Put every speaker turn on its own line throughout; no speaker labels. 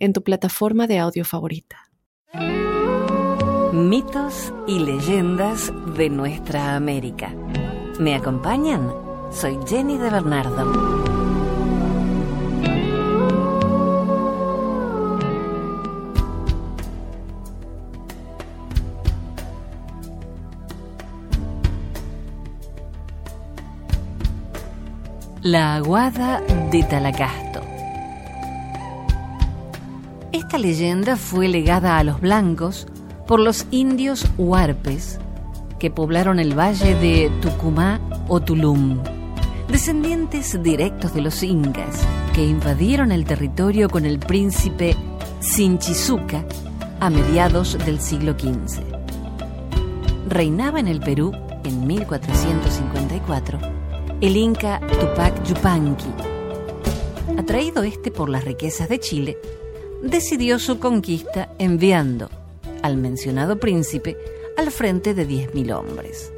en tu plataforma de audio favorita.
Mitos y leyendas de nuestra América. ¿Me acompañan? Soy Jenny de Bernardo. La aguada de Talacasto. Esta leyenda fue legada a los blancos por los indios huarpes que poblaron el valle de Tucumá o Tulum, descendientes directos de los incas que invadieron el territorio con el príncipe Sinchizuca a mediados del siglo XV. Reinaba en el Perú en 1454 el inca Tupac Yupanqui. Atraído este por las riquezas de Chile, decidió su conquista enviando al mencionado príncipe al frente de 10.000 hombres.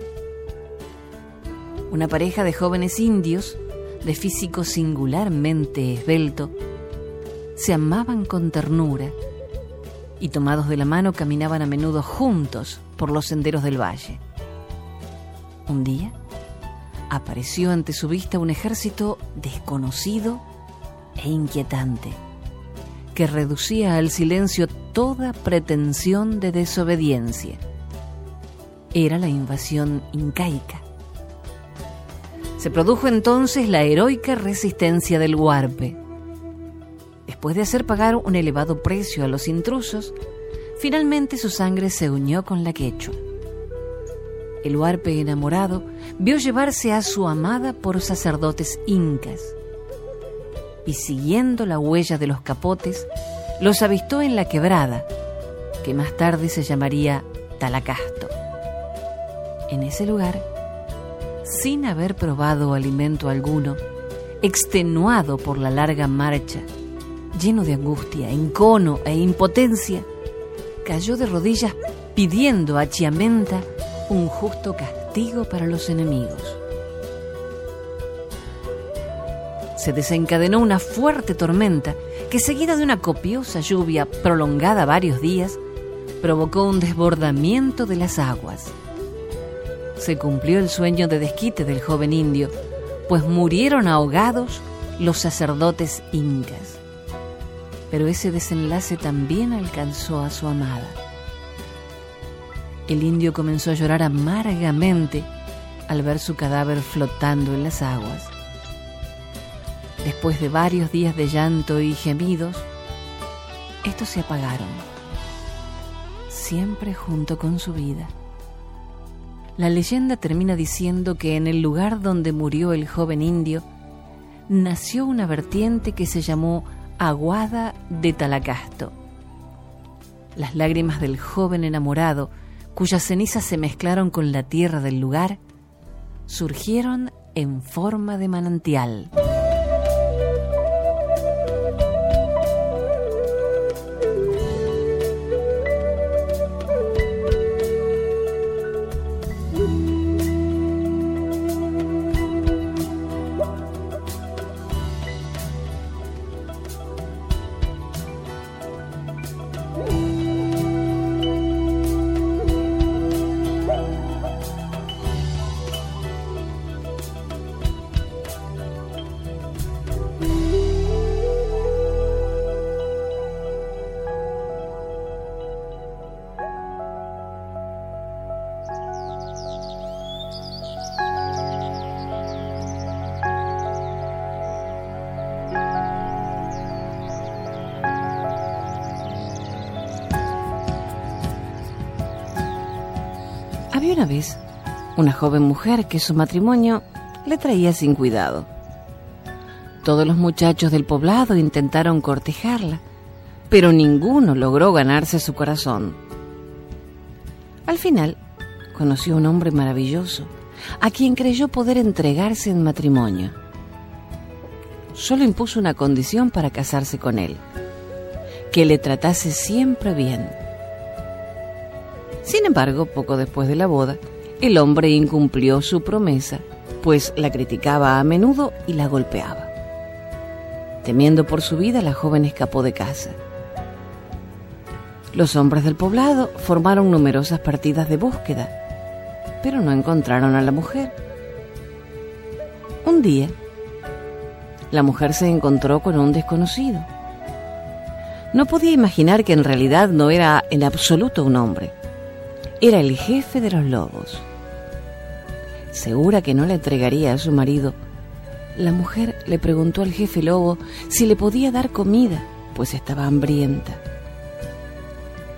Una pareja de jóvenes indios, de físico singularmente esbelto, se amaban con ternura y tomados de la mano caminaban a menudo juntos por los senderos del valle. Un día, apareció ante su vista un ejército desconocido e inquietante, que reducía al silencio toda pretensión de desobediencia. Era la invasión incaica. Se produjo entonces la heroica resistencia del Huarpe. Después de hacer pagar un elevado precio a los intrusos, finalmente su sangre se unió con la quechua el huarpe enamorado vio llevarse a su amada por sacerdotes incas y siguiendo la huella de los capotes, los avistó en la quebrada, que más tarde se llamaría Talacasto. En ese lugar, sin haber probado alimento alguno, extenuado por la larga marcha, lleno de angustia, encono e impotencia, cayó de rodillas pidiendo a Chiamenta un justo castigo para los enemigos. Se desencadenó una fuerte tormenta que seguida de una copiosa lluvia prolongada varios días, provocó un desbordamiento de las aguas. Se cumplió el sueño de desquite del joven indio, pues murieron ahogados los sacerdotes incas. Pero ese desenlace también alcanzó a su amada. El indio comenzó a llorar amargamente al ver su cadáver flotando en las aguas. Después de varios días de llanto y gemidos, estos se apagaron, siempre junto con su vida. La leyenda termina diciendo que en el lugar donde murió el joven indio, nació una vertiente que se llamó Aguada de Talacasto. Las lágrimas del joven enamorado cuyas cenizas se mezclaron con la tierra del lugar, surgieron en forma de manantial. Una joven mujer que su matrimonio le traía sin cuidado. Todos los muchachos del poblado intentaron cortejarla, pero ninguno logró ganarse su corazón. Al final, conoció a un hombre maravilloso, a quien creyó poder entregarse en matrimonio. Solo impuso una condición para casarse con él, que le tratase siempre bien. Sin embargo, poco después de la boda, el hombre incumplió su promesa, pues la criticaba a menudo y la golpeaba. Temiendo por su vida, la joven escapó de casa. Los hombres del poblado formaron numerosas partidas de búsqueda, pero no encontraron a la mujer. Un día, la mujer se encontró con un desconocido. No podía imaginar que en realidad no era en absoluto un hombre. Era el jefe de los lobos. Segura que no le entregaría a su marido, la mujer le preguntó al jefe lobo si le podía dar comida, pues estaba hambrienta.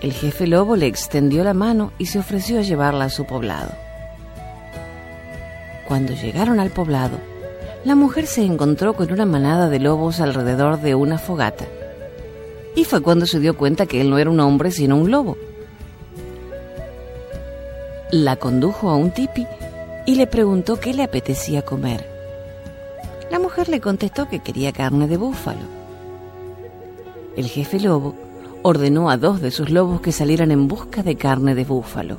El jefe lobo le extendió la mano y se ofreció a llevarla a su poblado. Cuando llegaron al poblado, la mujer se encontró con una manada de lobos alrededor de una fogata. Y fue cuando se dio cuenta que él no era un hombre sino un lobo. La condujo a un tipi y le preguntó qué le apetecía comer. La mujer le contestó que quería carne de búfalo. El jefe lobo ordenó a dos de sus lobos que salieran en busca de carne de búfalo.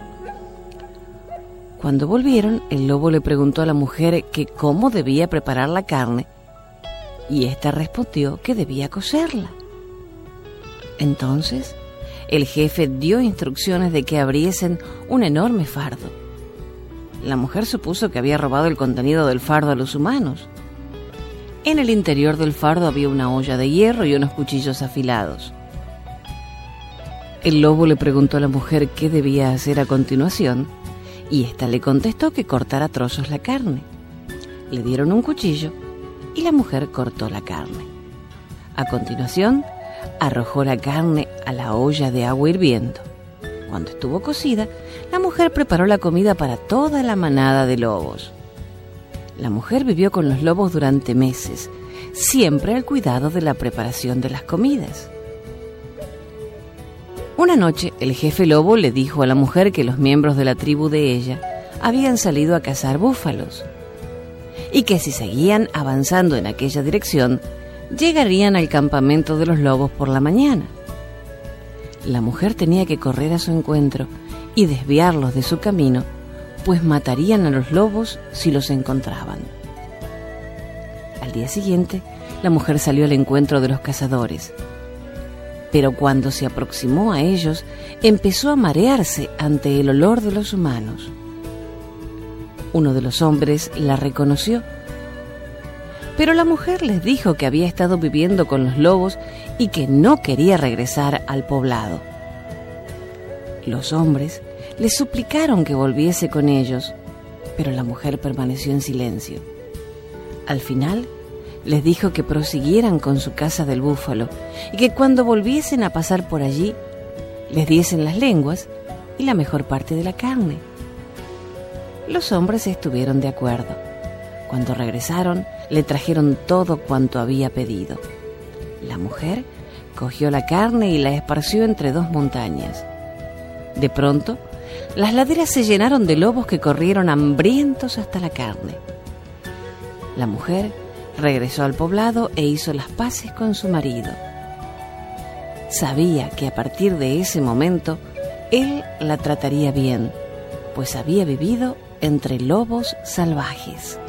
Cuando volvieron, el lobo le preguntó a la mujer que cómo debía preparar la carne y ésta respondió que debía cocerla. Entonces, el jefe dio instrucciones de que abriesen un enorme fardo. La mujer supuso que había robado el contenido del fardo a los humanos. En el interior del fardo había una olla de hierro y unos cuchillos afilados. El lobo le preguntó a la mujer qué debía hacer a continuación y ésta le contestó que cortara trozos la carne. Le dieron un cuchillo y la mujer cortó la carne. A continuación, arrojó la carne a la olla de agua hirviendo. Cuando estuvo cocida, la mujer preparó la comida para toda la manada de lobos. La mujer vivió con los lobos durante meses, siempre al cuidado de la preparación de las comidas. Una noche el jefe lobo le dijo a la mujer que los miembros de la tribu de ella habían salido a cazar búfalos y que si seguían avanzando en aquella dirección, llegarían al campamento de los lobos por la mañana. La mujer tenía que correr a su encuentro y desviarlos de su camino pues matarían a los lobos si los encontraban. Al día siguiente, la mujer salió al encuentro de los cazadores, pero cuando se aproximó a ellos, empezó a marearse ante el olor de los humanos. Uno de los hombres la reconoció, pero la mujer les dijo que había estado viviendo con los lobos y que no quería regresar al poblado. Los hombres le suplicaron que volviese con ellos, pero la mujer permaneció en silencio. Al final, les dijo que prosiguieran con su casa del búfalo y que cuando volviesen a pasar por allí, les diesen las lenguas y la mejor parte de la carne. Los hombres estuvieron de acuerdo. Cuando regresaron, le trajeron todo cuanto había pedido. La mujer cogió la carne y la esparció entre dos montañas. De pronto, las laderas se llenaron de lobos que corrieron hambrientos hasta la carne. La mujer regresó al poblado e hizo las paces con su marido. Sabía que a partir de ese momento él la trataría bien, pues había vivido entre lobos salvajes.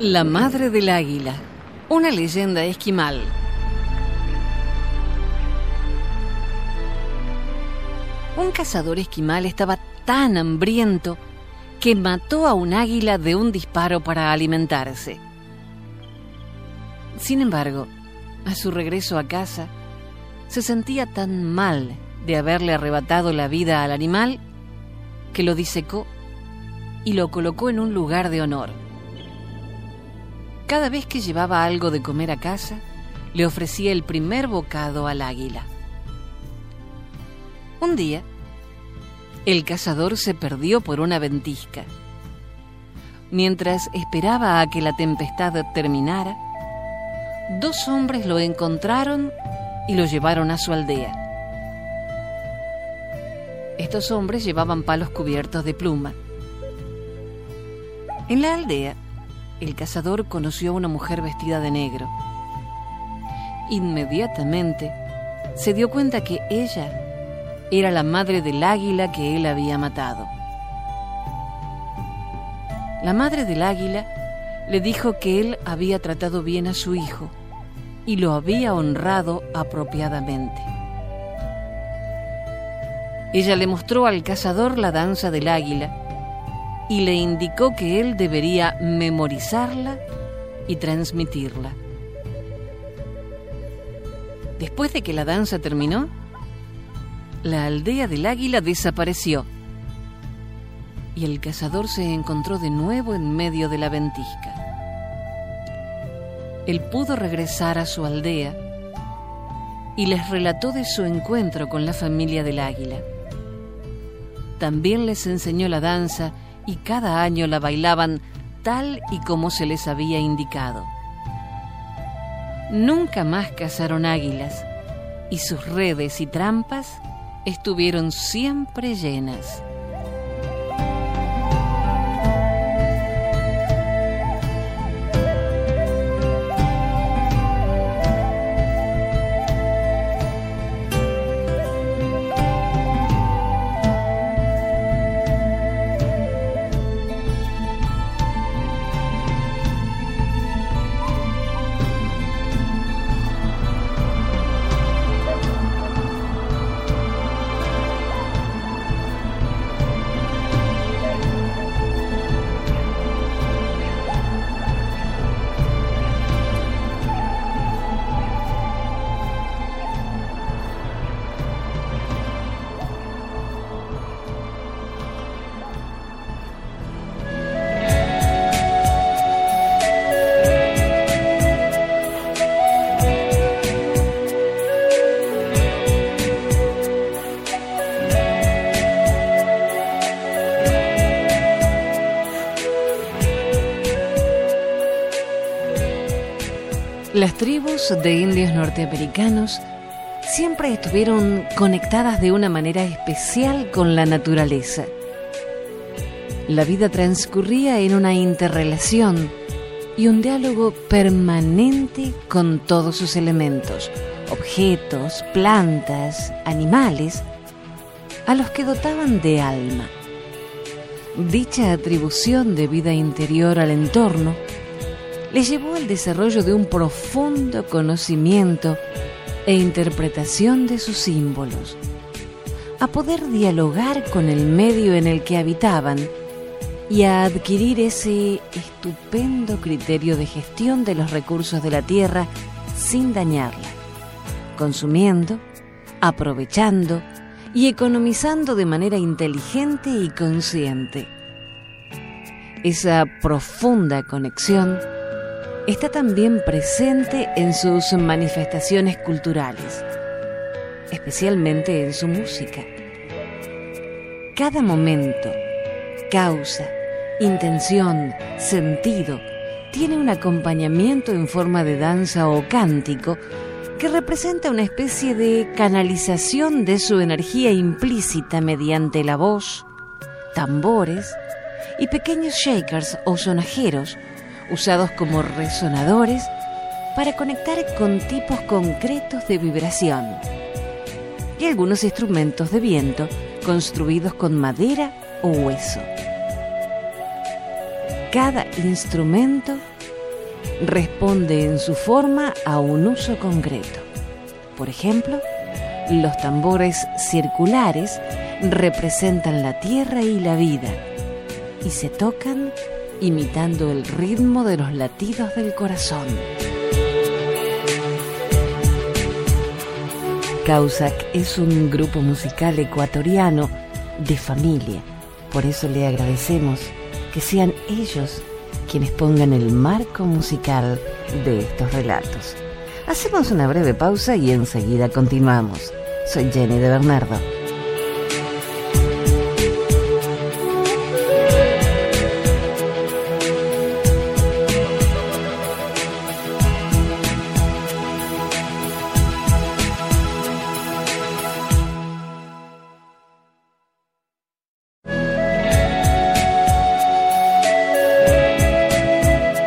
La madre del águila, una leyenda esquimal. Un cazador esquimal estaba tan hambriento que mató a un águila de un disparo para alimentarse. Sin embargo, a su regreso a casa, se sentía tan mal de haberle arrebatado la vida al animal que lo disecó y lo colocó en un lugar de honor. Cada vez que llevaba algo de comer a casa, le ofrecía el primer bocado al águila. Un día, el cazador se perdió por una ventisca. Mientras esperaba a que la tempestad terminara, dos hombres lo encontraron y lo llevaron a su aldea. Estos hombres llevaban palos cubiertos de pluma. En la aldea, el cazador conoció a una mujer vestida de negro. Inmediatamente se dio cuenta que ella era la madre del águila que él había matado. La madre del águila le dijo que él había tratado bien a su hijo y lo había honrado apropiadamente. Ella le mostró al cazador la danza del águila y le indicó que él debería memorizarla y transmitirla. Después de que la danza terminó, la aldea del águila desapareció y el cazador se encontró de nuevo en medio de la ventisca. Él pudo regresar a su aldea y les relató de su encuentro con la familia del águila. También les enseñó la danza y cada año la bailaban tal y como se les había indicado. Nunca más cazaron águilas y sus redes y trampas estuvieron siempre llenas. Las tribus de indios norteamericanos siempre estuvieron conectadas de una manera especial con la naturaleza. La vida transcurría en una interrelación y un diálogo permanente con todos sus elementos, objetos, plantas, animales, a los que dotaban de alma. Dicha atribución de vida interior al entorno le llevó al desarrollo de un profundo conocimiento e interpretación de sus símbolos, a poder dialogar con el medio en el que habitaban y a adquirir ese estupendo criterio de gestión de los recursos de la tierra sin dañarla, consumiendo, aprovechando y economizando de manera inteligente y consciente. Esa profunda conexión está también presente en sus manifestaciones culturales, especialmente en su música. Cada momento, causa, intención, sentido, tiene un acompañamiento en forma de danza o cántico que representa una especie de canalización de su energía implícita mediante la voz, tambores y pequeños shakers o sonajeros usados como resonadores para conectar con tipos concretos de vibración, y algunos instrumentos de viento construidos con madera o hueso. Cada instrumento responde en su forma a un uso concreto. Por ejemplo, los tambores circulares representan la tierra y la vida y se tocan imitando el ritmo de los latidos del corazón. Causac es un grupo musical ecuatoriano de familia. Por eso le agradecemos que sean ellos quienes pongan el marco musical de estos relatos. Hacemos una breve pausa y enseguida continuamos. Soy Jenny de Bernardo.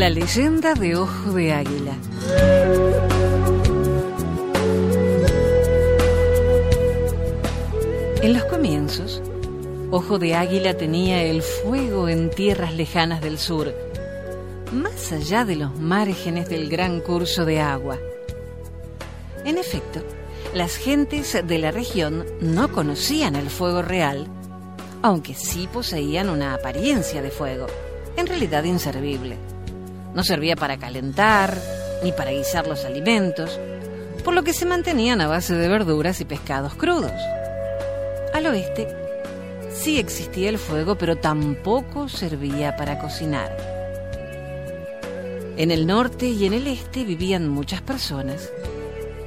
La leyenda de Ojo de Águila. En los comienzos, Ojo de Águila tenía el fuego en tierras lejanas del sur, más allá de los márgenes del gran curso de agua. En efecto, las gentes de la región no conocían el fuego real, aunque sí poseían una apariencia de fuego, en realidad inservible. No servía para calentar ni para guisar los alimentos, por lo que se mantenían a base de verduras y pescados crudos. Al oeste sí existía el fuego, pero tampoco servía para cocinar. En el norte y en el este vivían muchas personas,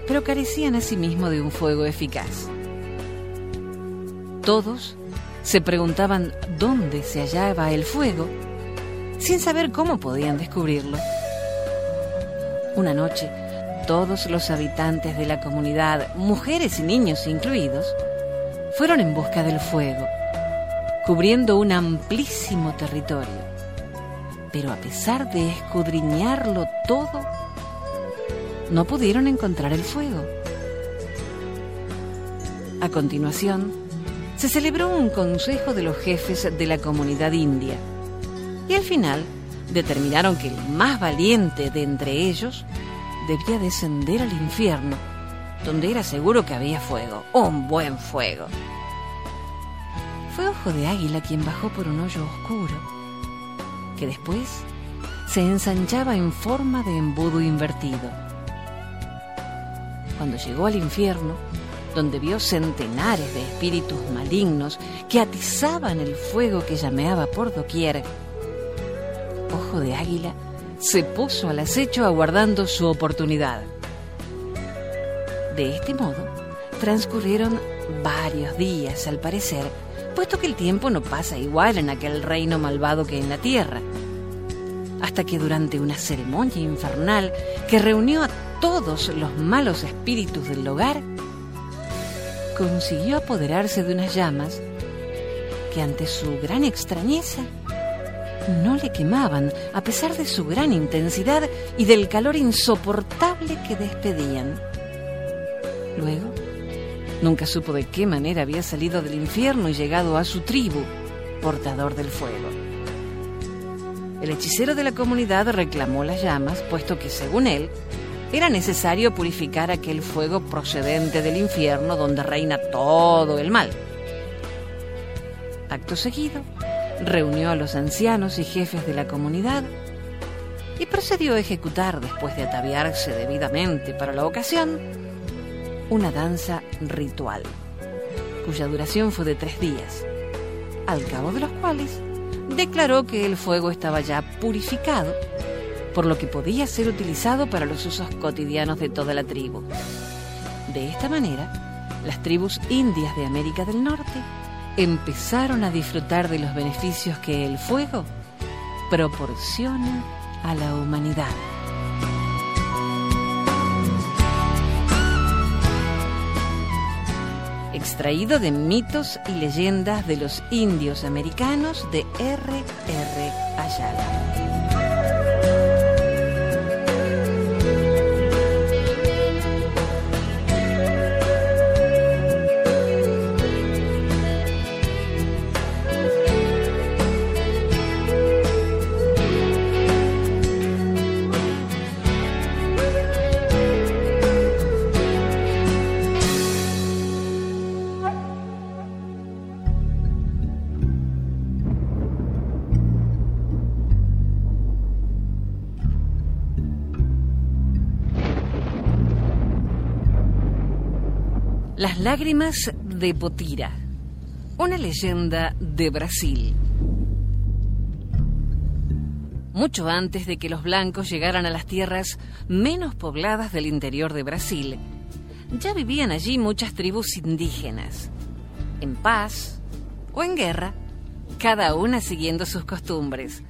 pero carecían asimismo de un fuego eficaz. Todos se preguntaban dónde se hallaba el fuego sin saber cómo podían descubrirlo. Una noche, todos los habitantes de la comunidad, mujeres y niños incluidos, fueron en busca del fuego, cubriendo un amplísimo territorio. Pero a pesar de escudriñarlo todo, no pudieron encontrar el fuego. A continuación, se celebró un consejo de los jefes de la comunidad india y al final determinaron que el más valiente de entre ellos debía descender al infierno, donde era seguro que había fuego, un buen fuego. Fue Ojo de Águila quien bajó por un hoyo oscuro, que después se ensanchaba en forma de embudo invertido. Cuando llegó al infierno, donde vio centenares de espíritus malignos que atizaban el fuego que llameaba por doquier, Ojo de Águila se puso al acecho aguardando su oportunidad. De este modo, transcurrieron varios días, al parecer, puesto que el tiempo no pasa igual en aquel reino malvado que en la tierra. Hasta que durante una ceremonia infernal que reunió a todos los malos espíritus del hogar, consiguió apoderarse de unas llamas que ante su gran extrañeza no le quemaban, a pesar de su gran intensidad y del calor insoportable que despedían. Luego, nunca supo de qué manera había salido del infierno y llegado a su tribu, portador del fuego. El hechicero de la comunidad reclamó las llamas, puesto que, según él, era necesario purificar aquel fuego procedente del infierno donde reina todo el mal. Acto seguido, reunió a los ancianos y jefes de la comunidad y procedió a ejecutar, después de ataviarse debidamente para la ocasión, una danza ritual, cuya duración fue de tres días, al cabo de los cuales declaró que el fuego estaba ya purificado, por lo que podía ser utilizado para los usos cotidianos de toda la tribu. De esta manera, las tribus indias de América del Norte empezaron a disfrutar de los beneficios que el fuego proporciona a la humanidad. extraído de mitos y leyendas de los indios americanos de R. R. Ayala. Las lágrimas de Potira, una leyenda de Brasil. Mucho antes de que los blancos llegaran a las tierras menos pobladas del interior de Brasil, ya vivían allí muchas tribus indígenas, en paz o en guerra, cada una siguiendo sus costumbres.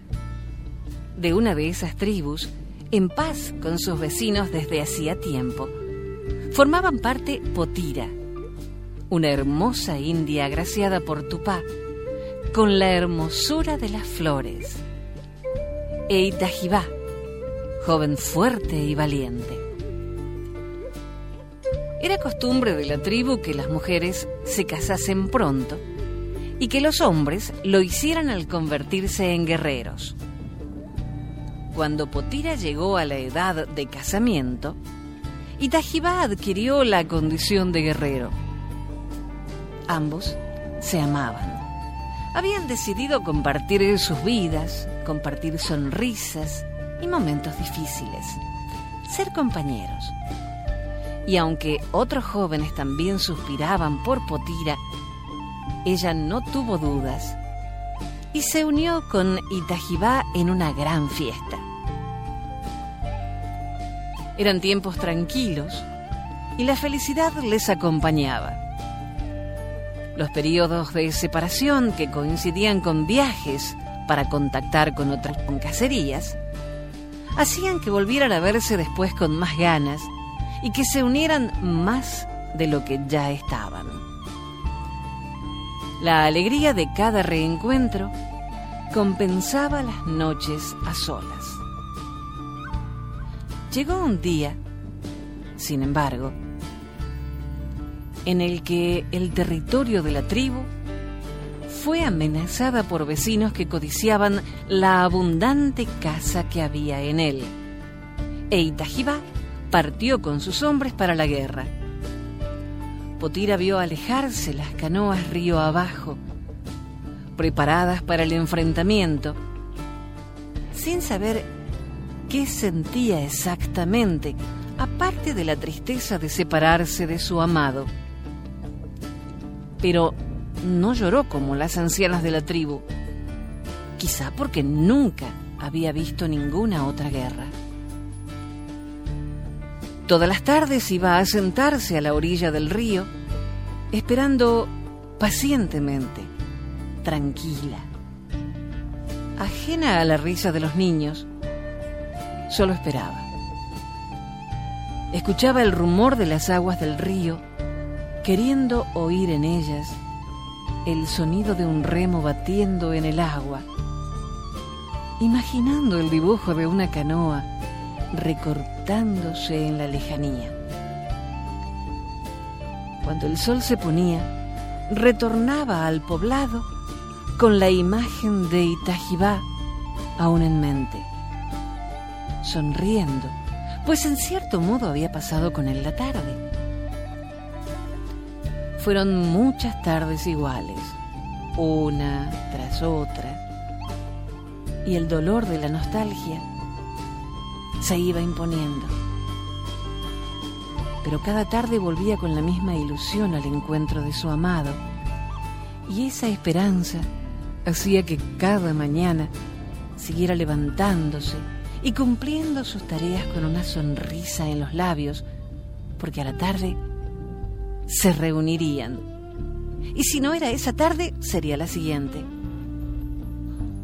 De una de esas tribus, en paz con sus vecinos desde hacía tiempo, formaban parte Potira, una hermosa india agraciada por Tupá, con la hermosura de las flores, e Itajibá, joven fuerte y valiente. Era costumbre de la tribu que las mujeres se casasen pronto y que los hombres lo hicieran al convertirse en guerreros. Cuando Potira llegó a la edad de casamiento, Itajibá adquirió la condición de guerrero Ambos se amaban. Habían decidido compartir sus vidas, compartir sonrisas y momentos difíciles, ser compañeros. Y aunque otros jóvenes también suspiraban por Potira, ella no tuvo dudas y se unió con Itajibá en una gran fiesta. Eran tiempos tranquilos y la felicidad les acompañaba. Los periodos de separación que coincidían con viajes para contactar con otras cacerías hacían que volvieran a verse después con más ganas y que se unieran más de lo que ya estaban. La alegría de cada reencuentro compensaba las noches a solas. Llegó un día, sin embargo, en el que el territorio de la tribu fue amenazada por vecinos que codiciaban la abundante casa que había en él. E Itajibá partió con sus hombres para la guerra. Potira vio alejarse las canoas río abajo, preparadas para el enfrentamiento, sin saber qué sentía exactamente, aparte de la tristeza de separarse de su amado pero no lloró como las ancianas de la tribu, quizá porque nunca había visto ninguna otra guerra. Todas las tardes iba a sentarse a la orilla del río, esperando pacientemente, tranquila, ajena a la risa de los niños, solo esperaba. Escuchaba el rumor de las aguas del río, queriendo oír en ellas el sonido de un remo batiendo en el agua, imaginando el dibujo de una canoa recortándose en la lejanía. Cuando el sol se ponía, retornaba al poblado con la imagen de Itajibá aún en mente, sonriendo, pues en cierto modo había pasado con él la tarde. Fueron muchas tardes iguales, una tras otra, y el dolor de la nostalgia se iba imponiendo. Pero cada tarde volvía con la misma ilusión al encuentro de su amado, y esa esperanza hacía que cada mañana siguiera levantándose y cumpliendo sus tareas con una sonrisa en los labios, porque a la tarde se reunirían. Y si no era esa tarde, sería la siguiente.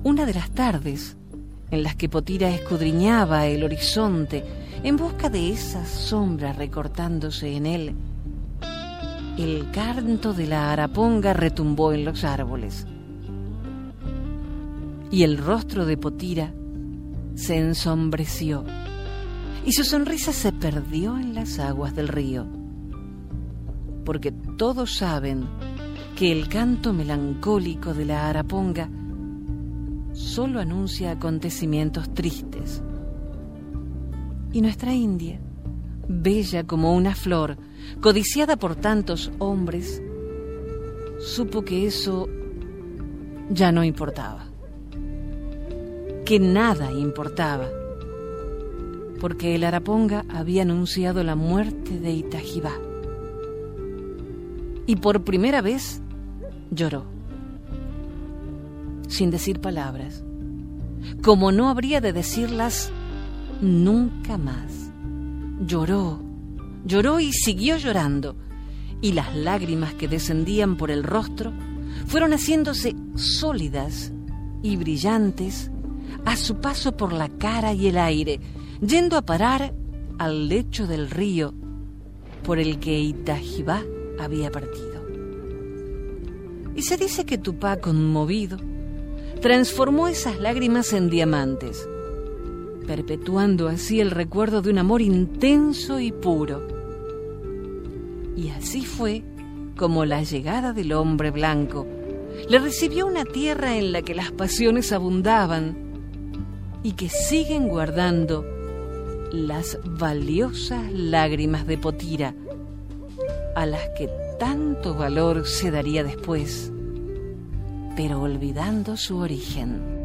Una de las tardes en las que Potira escudriñaba el horizonte en busca de esas sombras recortándose en él, el canto de la araponga retumbó en los árboles. Y el rostro de Potira se ensombreció y su sonrisa se perdió en las aguas del río. Porque todos saben que el canto melancólico de la araponga solo anuncia acontecimientos tristes. Y nuestra India, bella como una flor, codiciada por tantos hombres, supo que eso ya no importaba, que nada importaba, porque el Araponga había anunciado la muerte de Itajibá. Y por primera vez lloró, sin decir palabras, como no habría de decirlas nunca más. Lloró, lloró y siguió llorando, y las lágrimas que descendían por el rostro fueron haciéndose sólidas y brillantes a su paso por la cara y el aire, yendo a parar al lecho del río por el que Itajibá había partido. Y se dice que Tupá, conmovido, transformó esas lágrimas en diamantes, perpetuando así el recuerdo de un amor intenso y puro. Y así fue como la llegada del hombre blanco le recibió una tierra en la que las pasiones abundaban y que siguen guardando las valiosas lágrimas de Potira, a las que tanto valor se daría después, pero olvidando su origen.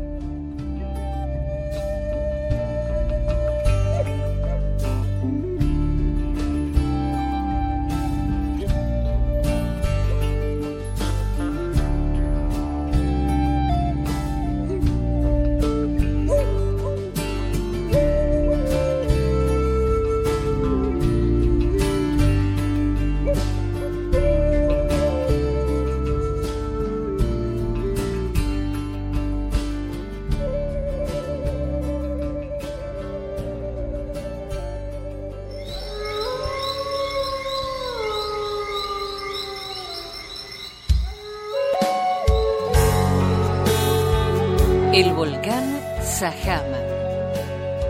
El volcán Sajama,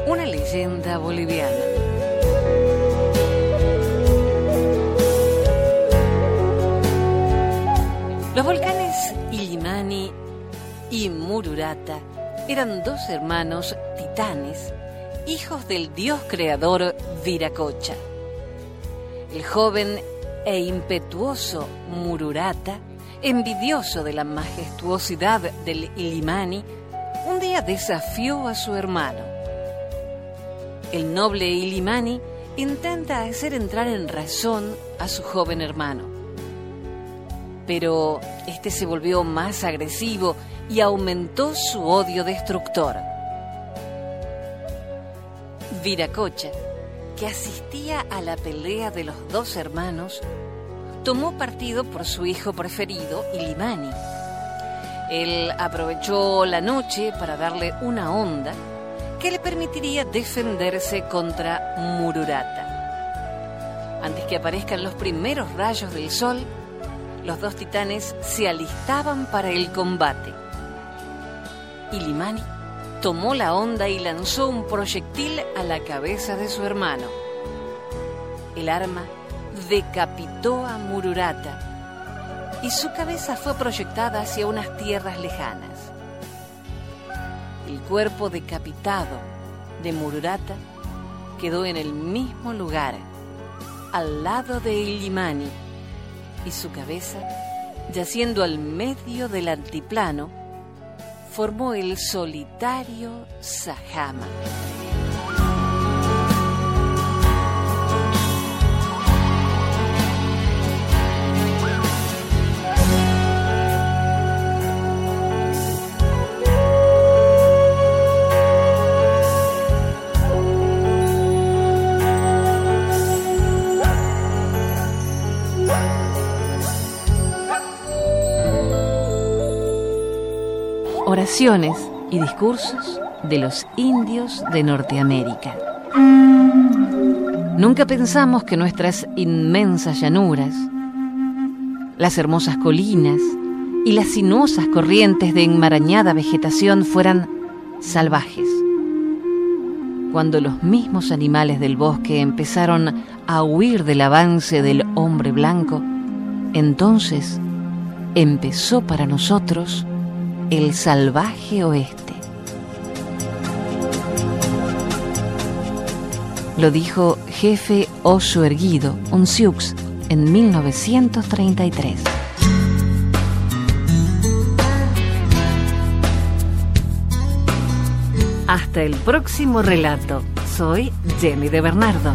una leyenda boliviana. Los volcanes Illimani y Mururata eran dos hermanos titanes, hijos del dios creador Viracocha. El joven e impetuoso Mururata, envidioso de la majestuosidad del Illimani, un día desafió a su hermano. El noble Ilimani intenta hacer entrar en razón a su joven hermano. Pero este se volvió más agresivo y aumentó su odio destructor. Viracocha, que asistía a la pelea de los dos hermanos, tomó partido por su hijo preferido, Ilimani él aprovechó la noche para darle una onda que le permitiría defenderse contra Mururata. Antes que aparezcan los primeros rayos del sol, los dos titanes se alistaban para el combate. Ilimani tomó la onda y lanzó un proyectil a la cabeza de su hermano. El arma decapitó a Mururata y su cabeza fue proyectada hacia unas tierras lejanas. El cuerpo decapitado de Mururata quedó en el mismo lugar, al lado de Illimani, y su cabeza, yaciendo al medio del altiplano, formó el solitario Sahama. Y discursos de los indios de Norteamérica. Nunca pensamos que nuestras inmensas llanuras las hermosas colinas y las sinuosas corrientes de enmarañada vegetación fueran salvajes. Cuando los mismos animales del bosque empezaron a huir del avance del hombre blanco, entonces empezó para nosotros el salvaje oeste. Lo dijo jefe Oso Erguido, un Sioux, en 1933. Hasta el próximo relato. Soy Jenny de Bernardo.